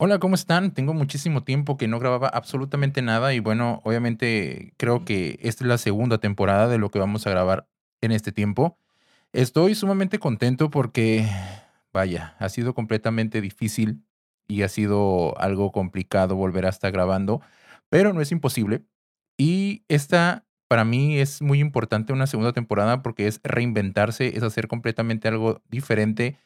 Hola, ¿cómo están? Tengo muchísimo tiempo que no grababa absolutamente nada y bueno, obviamente creo que esta es la segunda temporada de lo que vamos a grabar en este tiempo. Estoy sumamente contento porque, vaya, ha sido completamente difícil y ha sido algo complicado volver a estar grabando, pero no es imposible. Y esta para mí es muy importante una segunda temporada porque es reinventarse, es hacer completamente algo diferente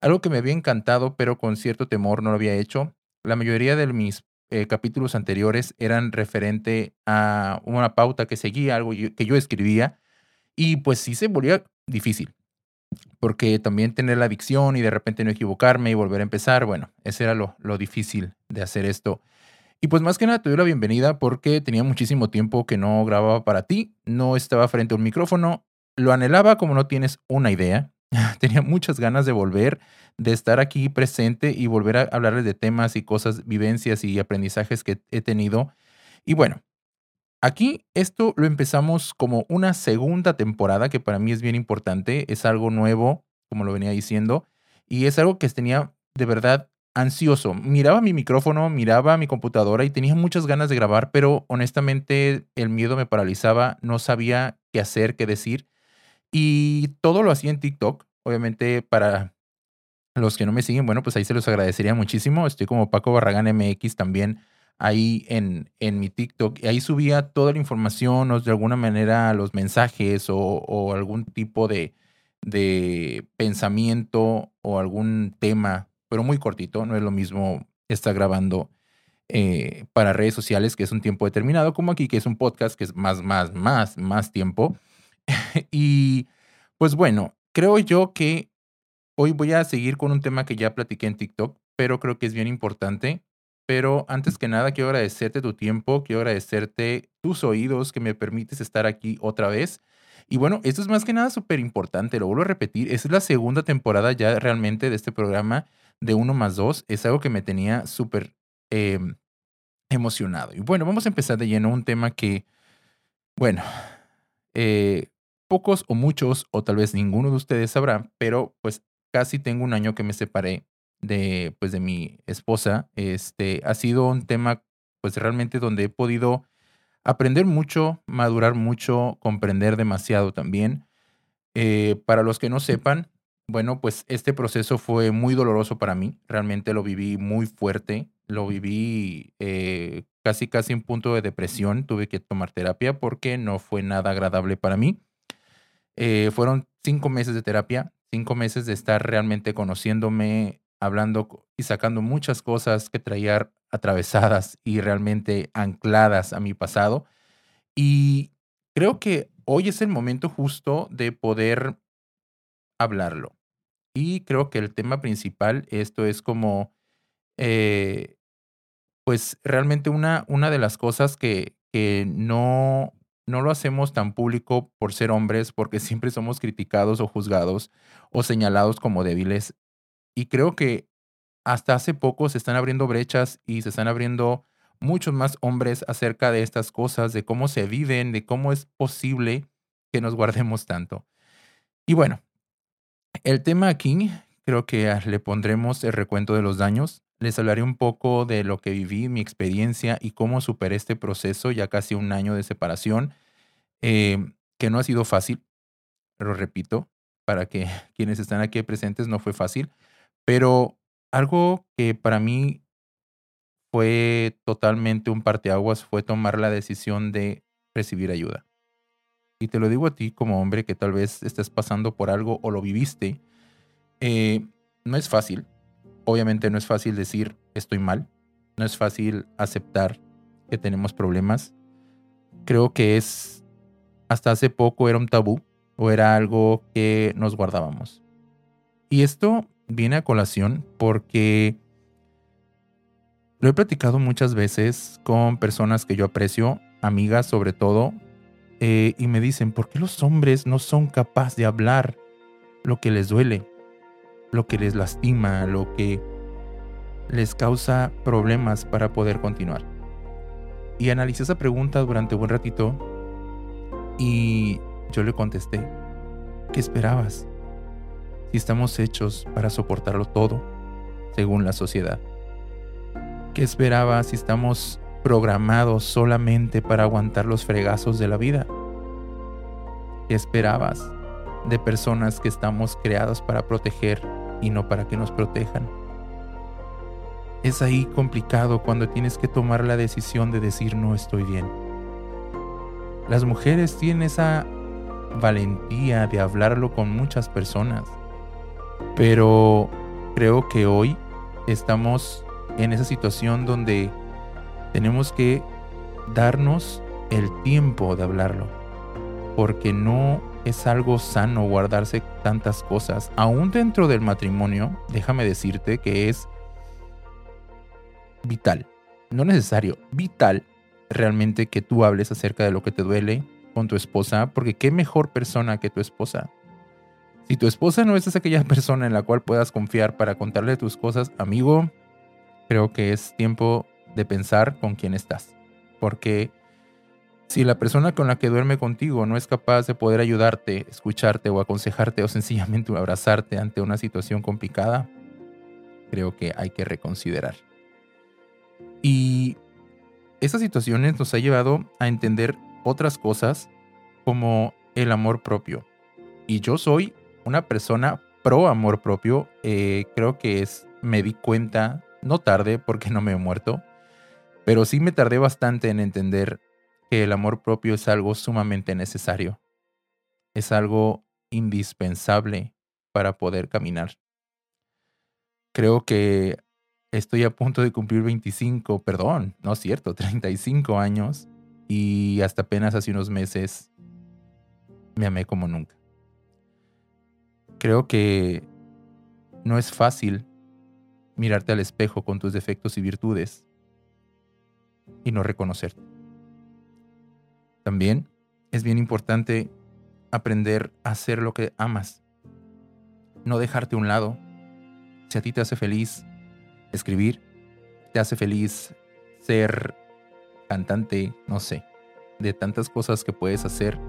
algo que me había encantado, pero con cierto temor no lo había hecho. La mayoría de mis eh, capítulos anteriores eran referente a una pauta que seguía, algo que yo escribía, y pues sí se volvía difícil, porque también tener la adicción y de repente no equivocarme y volver a empezar, bueno, ese era lo, lo difícil de hacer esto. Y pues más que nada te doy la bienvenida porque tenía muchísimo tiempo que no grababa para ti, no estaba frente a un micrófono, lo anhelaba como no tienes una idea. tenía muchas ganas de volver, de estar aquí presente y volver a hablarles de temas y cosas, vivencias y aprendizajes que he tenido. Y bueno, aquí esto lo empezamos como una segunda temporada que para mí es bien importante, es algo nuevo, como lo venía diciendo, y es algo que tenía de verdad ansioso. Miraba mi micrófono, miraba mi computadora y tenía muchas ganas de grabar, pero honestamente el miedo me paralizaba, no sabía qué hacer, qué decir. Y todo lo hacía en TikTok. Obviamente, para los que no me siguen, bueno, pues ahí se los agradecería muchísimo. Estoy como Paco Barragán MX también ahí en, en mi TikTok. Ahí subía toda la información o de alguna manera los mensajes o, algún tipo de, de pensamiento o algún tema, pero muy cortito. No es lo mismo estar grabando eh, para redes sociales, que es un tiempo determinado, como aquí, que es un podcast, que es más, más, más, más tiempo. y pues bueno, creo yo que hoy voy a seguir con un tema que ya platiqué en TikTok, pero creo que es bien importante. Pero antes que nada, quiero agradecerte tu tiempo, quiero agradecerte tus oídos que me permites estar aquí otra vez. Y bueno, esto es más que nada súper importante, lo vuelvo a repetir, esta es la segunda temporada ya realmente de este programa de uno más dos. Es algo que me tenía súper em, emocionado. Y bueno, vamos a empezar de lleno un tema que, bueno, eh, pocos o muchos, o tal vez ninguno de ustedes sabrá, pero pues casi tengo un año que me separé de, pues, de mi esposa. Este, ha sido un tema, pues, realmente donde he podido aprender mucho, madurar mucho, comprender demasiado también. Eh, para los que no sepan, bueno, pues este proceso fue muy doloroso para mí. Realmente lo viví muy fuerte. Lo viví eh, casi, casi un punto de depresión. Tuve que tomar terapia porque no fue nada agradable para mí. Eh, fueron cinco meses de terapia, cinco meses de estar realmente conociéndome, hablando y sacando muchas cosas que traía atravesadas y realmente ancladas a mi pasado. Y creo que hoy es el momento justo de poder hablarlo. Y creo que el tema principal, esto es como, eh, pues realmente una, una de las cosas que, que no, no lo hacemos tan público por ser hombres, porque siempre somos criticados o juzgados o señalados como débiles. Y creo que hasta hace poco se están abriendo brechas y se están abriendo muchos más hombres acerca de estas cosas, de cómo se viven, de cómo es posible que nos guardemos tanto. Y bueno, el tema aquí creo que le pondremos el recuento de los daños. Les hablaré un poco de lo que viví, mi experiencia y cómo superé este proceso, ya casi un año de separación, eh, que no ha sido fácil, lo repito, para que quienes están aquí presentes no fue fácil, pero algo que para mí fue totalmente un parteaguas fue tomar la decisión de recibir ayuda. Y te lo digo a ti como hombre que tal vez estés pasando por algo o lo viviste. Eh, no es fácil, Obviamente no es fácil decir estoy mal, no es fácil aceptar que tenemos problemas. Creo que es, hasta hace poco era un tabú o era algo que nos guardábamos. Y esto viene a colación porque lo he platicado muchas veces con personas que yo aprecio, amigas sobre todo, eh, y me dicen, ¿por qué los hombres no son capaces de hablar lo que les duele? Lo que les lastima, lo que les causa problemas para poder continuar. Y analicé esa pregunta durante un buen ratito y yo le contesté, ¿qué esperabas? Si estamos hechos para soportarlo todo, según la sociedad. ¿Qué esperabas si estamos programados solamente para aguantar los fregazos de la vida? ¿Qué esperabas de personas que estamos creados para proteger y no para que nos protejan? Es ahí complicado cuando tienes que tomar la decisión de decir no estoy bien. Las mujeres tienen esa valentía de hablarlo con muchas personas, pero creo que hoy estamos en esa situación donde tenemos que darnos el tiempo de hablarlo, porque no es algo sano guardarse tantas cosas. Aún dentro del matrimonio, déjame decirte que es vital, no necesario, vital realmente que tú hables acerca de lo que te duele con tu esposa, porque qué mejor persona que tu esposa. Si tu esposa no es aquella persona en la cual puedas confiar para contarle tus cosas, amigo, creo que es tiempo de pensar con quién estás. Porque si la persona con la que duerme contigo no es capaz de poder ayudarte, escucharte o aconsejarte o sencillamente abrazarte ante una situación complicada, creo que hay que reconsiderar. Y esas situaciones nos ha llevado a entender otras cosas como el amor propio. Y yo soy una persona pro amor propio. Eh, creo que es, me di cuenta, no tarde porque no me he muerto, pero sí me tardé bastante en entender que el amor propio es algo sumamente necesario. Es algo indispensable para poder caminar. Creo que estoy a punto de cumplir 25, perdón, no es cierto, 35 años y hasta apenas hace unos meses me amé como nunca. Creo que no es fácil mirarte al espejo con tus defectos y virtudes y no reconocerte. También es bien importante aprender a hacer lo que amas, no dejarte a un lado. Si a ti te hace feliz escribir, te hace feliz ser cantante, no sé, de tantas cosas que puedes hacer,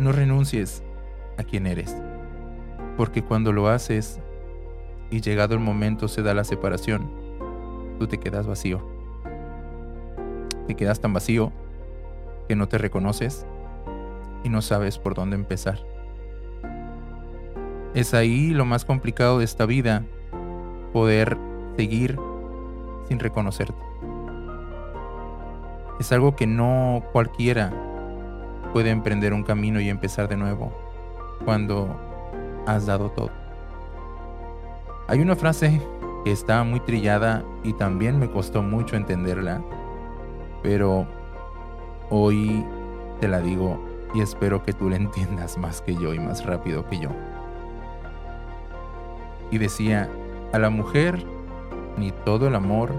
no renuncies a quien eres. Porque cuando lo haces y llegado el momento se da la separación, tú te quedas vacío. Te quedas tan vacío que no te reconoces y no sabes por dónde empezar. Es ahí lo más complicado de esta vida, poder seguir sin reconocerte. Es algo que no cualquiera puede emprender un camino y empezar de nuevo cuando has dado todo. Hay una frase que está muy trillada y también me costó mucho entenderla, pero hoy te la digo y espero que tú la entiendas más que yo y más rápido que yo. Y decía, a la mujer ni todo el amor,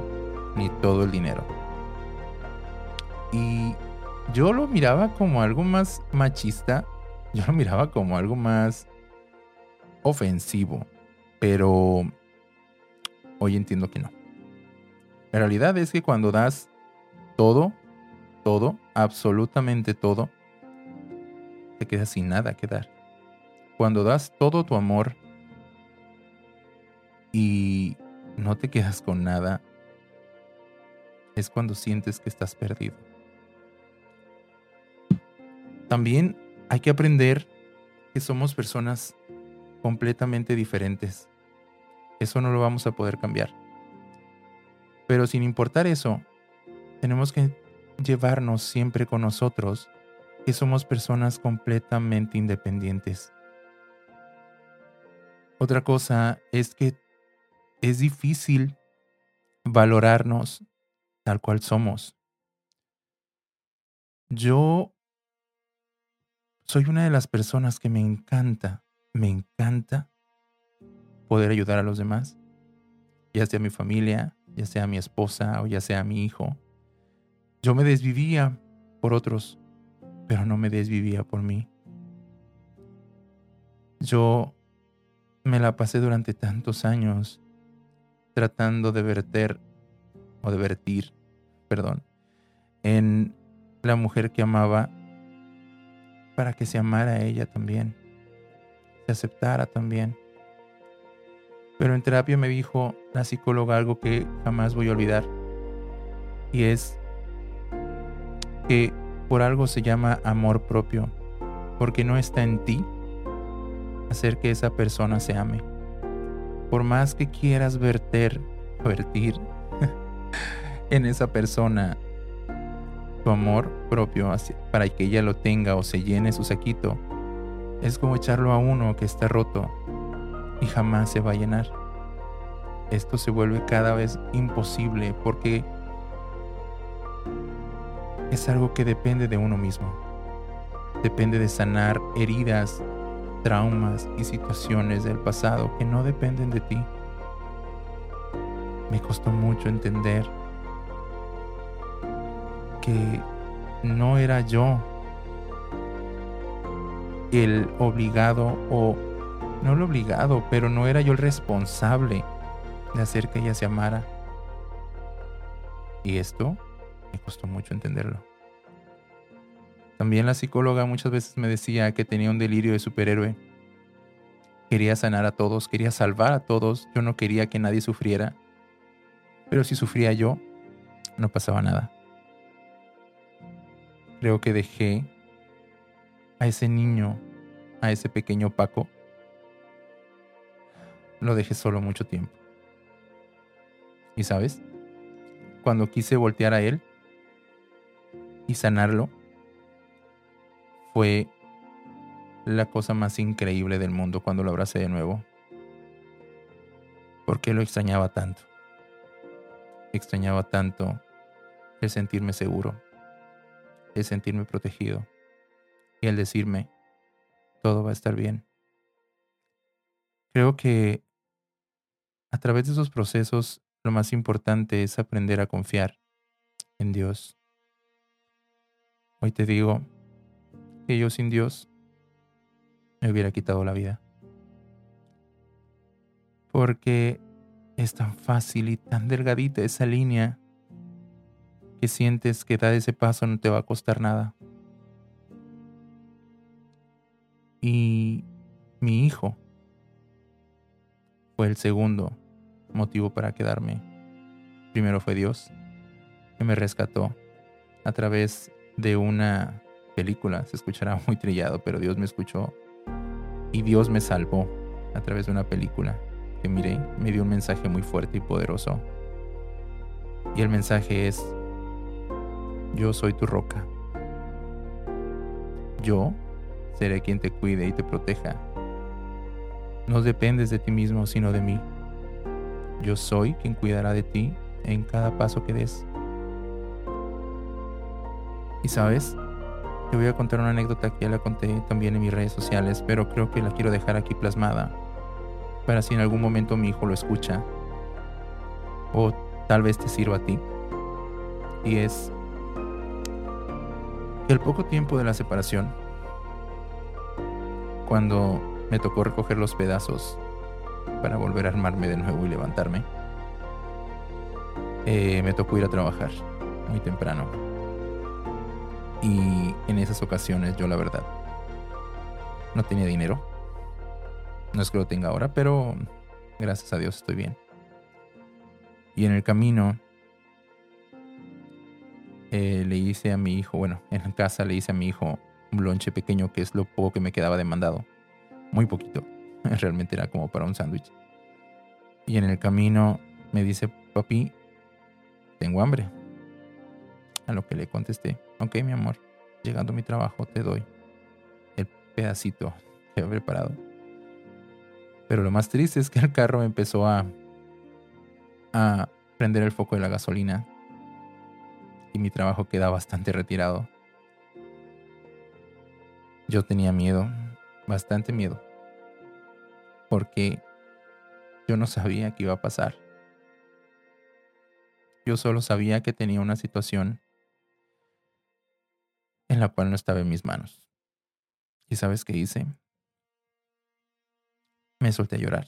ni todo el dinero. Y yo lo miraba como algo más machista, yo lo miraba como algo más ofensivo, pero hoy entiendo que no. La realidad es que cuando das todo, todo, absolutamente todo, te quedas sin nada que dar. Cuando das todo tu amor y no te quedas con nada, es cuando sientes que estás perdido. También hay que aprender que somos personas completamente diferentes. Eso no lo vamos a poder cambiar. Pero sin importar eso, tenemos que llevarnos siempre con nosotros que somos personas completamente independientes. Otra cosa es que es difícil valorarnos tal cual somos. Yo soy una de las personas que me encanta, me encanta poder ayudar a los demás, ya sea mi familia, ya sea mi esposa o ya sea mi hijo. Yo me desvivía por otros, pero no me desvivía por mí. Yo me la pasé durante tantos años tratando de verter o de vertir, perdón, en la mujer que amaba para que se amara a ella también, se aceptara también. Pero en terapia me dijo la psicóloga algo que jamás voy a olvidar. Y es por algo se llama amor propio. Porque no está en ti hacer que esa persona se ame. Por más que quieras verter, vertir en esa persona tu amor propio para que ella lo tenga o se llene su saquito, es como echarlo a uno que está roto y jamás se va a llenar. Esto se vuelve cada vez imposible porque es algo que depende de uno mismo. Depende de sanar heridas, traumas y situaciones del pasado que no dependen de ti. Me costó mucho entender que no era yo el obligado o no el obligado, pero no era yo el responsable de hacer que ella se amara. Y esto me costó mucho entenderlo. También la psicóloga muchas veces me decía que tenía un delirio de superhéroe. Quería sanar a todos, quería salvar a todos, yo no quería que nadie sufriera. Pero si sufría yo, no pasaba nada. Creo que dejé a ese niño, a ese pequeño Paco, lo dejé solo mucho tiempo. Y sabes, cuando quise voltear a él y sanarlo, fue la cosa más increíble del mundo cuando lo abracé de nuevo. Porque lo extrañaba tanto. Extrañaba tanto el sentirme seguro, el sentirme protegido y el decirme, todo va a estar bien. Creo que a través de esos procesos lo más importante es aprender a confiar en Dios. Hoy te digo que yo sin Dios me hubiera quitado la vida. Porque es tan fácil y tan delgadita esa línea que sientes que dar ese paso no te va a costar nada. Y mi hijo fue el segundo motivo para quedarme. Primero fue Dios, que me rescató a través de una película. Se escuchará muy trillado, pero Dios me escuchó y Dios me salvó a través de una película que miré. Me dio un mensaje muy fuerte y poderoso. Y el mensaje es, yo soy tu roca. Yo seré quien te cuide y te proteja. No dependes de ti mismo, sino de mí. Yo soy quien cuidará de ti en cada paso que des. Y sabes, te voy a contar una anécdota que ya la conté también en mis redes sociales, pero creo que la quiero dejar aquí plasmada para si en algún momento mi hijo lo escucha o tal vez te sirva a ti. Y es que al poco tiempo de la separación, cuando me tocó recoger los pedazos para volver a armarme de nuevo y levantarme. Eh, me tocó ir a trabajar muy temprano. Y en esas ocasiones yo la verdad no tenía dinero. No es que lo tenga ahora, pero gracias a Dios estoy bien. Y en el camino eh, le hice a mi hijo, bueno, en casa le hice a mi hijo un lonche pequeño que es lo poco que me quedaba demandado. Muy poquito. Realmente era como para un sándwich. Y en el camino me dice, papi, tengo hambre. A lo que le contesté, ok mi amor, llegando a mi trabajo te doy el pedacito que he preparado. Pero lo más triste es que el carro empezó a, a prender el foco de la gasolina y mi trabajo queda bastante retirado. Yo tenía miedo, bastante miedo porque yo no sabía qué iba a pasar. Yo solo sabía que tenía una situación en la cual no estaba en mis manos. ¿Y sabes qué hice? Me solté a llorar.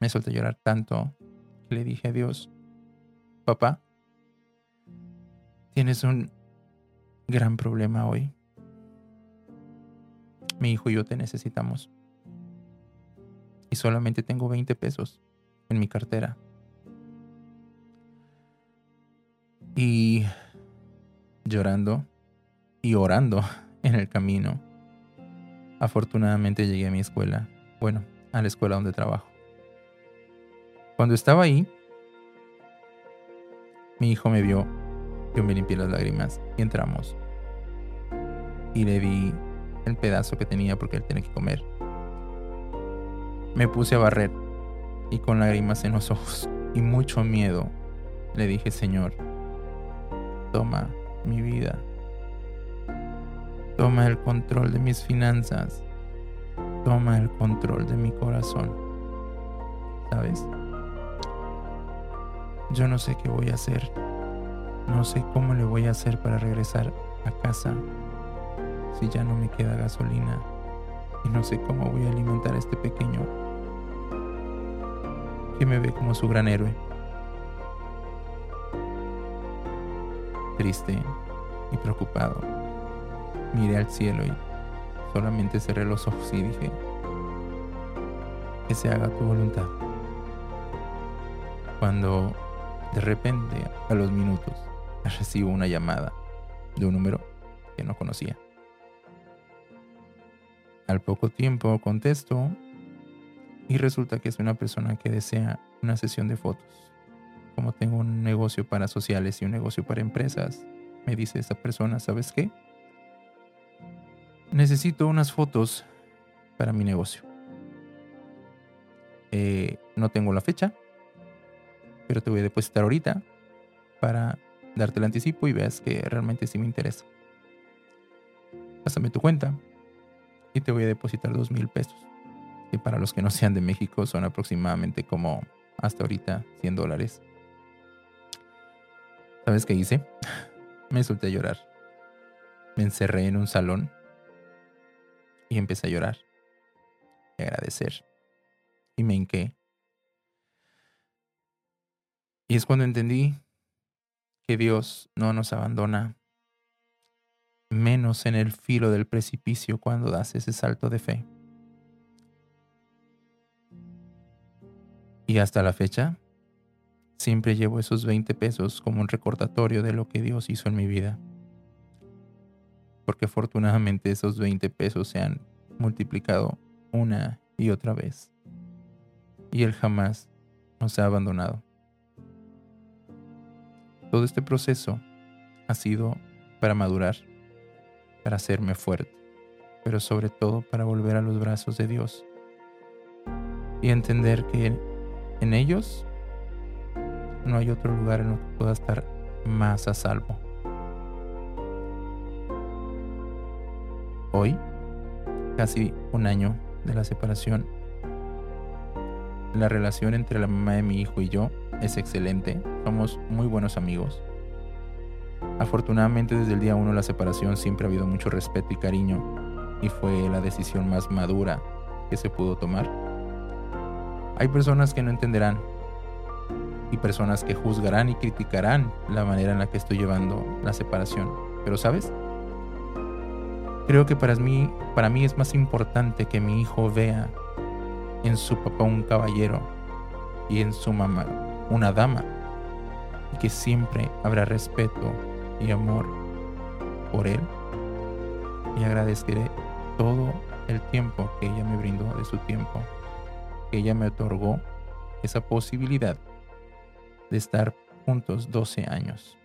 Me solté a llorar tanto que le dije a Dios, papá, tienes un gran problema hoy. Mi hijo y yo te necesitamos y solamente tengo 20 pesos en mi cartera. Y llorando y orando en el camino, afortunadamente llegué a mi escuela, bueno, a la escuela donde trabajo. Cuando estaba ahí, mi hijo me vio, yo me limpié las lágrimas y entramos. Y le di el pedazo que tenía porque él tenía que comer. Me puse a barrer y con lágrimas en los ojos y mucho miedo le dije, Señor, toma mi vida. Toma el control de mis finanzas. Toma el control de mi corazón. ¿Sabes? Yo no sé qué voy a hacer. No sé cómo le voy a hacer para regresar a casa si ya no me queda gasolina. Y no sé cómo voy a alimentar a este pequeño que me ve como su gran héroe. Triste y preocupado, miré al cielo y solamente cerré los ojos y dije, que se haga tu voluntad. Cuando de repente, a los minutos, recibo una llamada de un número que no conocía. Al poco tiempo contesto y resulta que es una persona que desea una sesión de fotos. Como tengo un negocio para sociales y un negocio para empresas, me dice esa persona, ¿sabes qué? Necesito unas fotos para mi negocio. Eh, no tengo la fecha, pero te voy a depositar ahorita para darte el anticipo y veas que realmente sí me interesa. Pásame tu cuenta y te voy a depositar dos mil pesos. Que para los que no sean de México son aproximadamente como hasta ahorita 100 dólares. ¿Sabes qué hice? Me solté a llorar. Me encerré en un salón y empecé a llorar y agradecer. Y me hinqué y es cuando entendí que Dios no nos abandona, menos en el filo del precipicio cuando das ese salto de fe. Y hasta la fecha, siempre llevo esos 20 pesos como un recordatorio de lo que Dios hizo en mi vida. Porque afortunadamente esos 20 pesos se han multiplicado una y otra vez. Y Él jamás nos ha abandonado. Todo este proceso ha sido para madurar, para hacerme fuerte, pero sobre todo para volver a los brazos de Dios y entender que en ellos no hay otro lugar en el que pueda estar más a salvo. Hoy, casi un año de la separación, la relación entre la mamá de mi hijo y yo es excelente, somos muy buenos amigos. Afortunadamente desde el día uno de la separación siempre ha habido mucho respeto y cariño y fue la decisión más madura que se pudo tomar. Hay personas que no entenderán y personas que juzgarán y criticarán la manera en la que estoy llevando la separación. Pero sabes, creo que para mí, para mí es más importante que mi hijo vea en su papá un caballero y en su mamá una dama y que siempre habrá respeto y amor por él y agradeceré todo el tiempo que ella me brindó de su tiempo, que ella me otorgó esa posibilidad de estar juntos 12 años,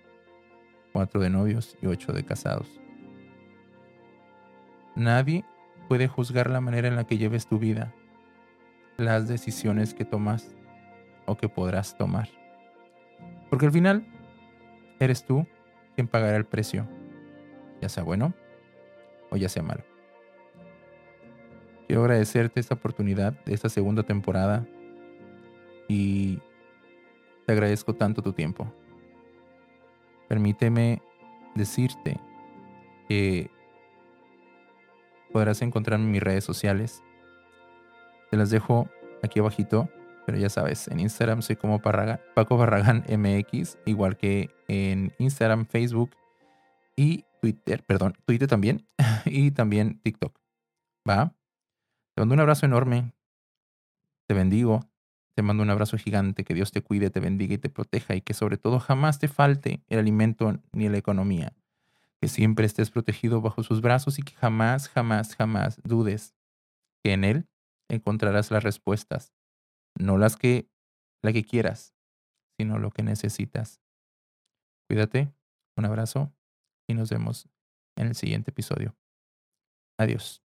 4 de novios y 8 de casados. Nadie puede juzgar la manera en la que lleves tu vida, las decisiones que tomas o que podrás tomar. Porque al final eres tú quien pagará el precio, ya sea bueno o ya sea malo. Quiero agradecerte esta oportunidad de esta segunda temporada y te agradezco tanto tu tiempo. Permíteme decirte que podrás encontrarme en mis redes sociales. Te las dejo aquí abajito pero ya sabes, en Instagram soy como Paco Barragán MX, igual que en Instagram, Facebook y Twitter, perdón, Twitter también, y también TikTok. ¿Va? Te mando un abrazo enorme. Te bendigo, te mando un abrazo gigante, que Dios te cuide, te bendiga y te proteja y que sobre todo jamás te falte el alimento ni la economía. Que siempre estés protegido bajo sus brazos y que jamás, jamás, jamás dudes que en Él encontrarás las respuestas, no las que, la que quieras, sino lo que necesitas. Cuídate, un abrazo y nos vemos en el siguiente episodio. Adiós.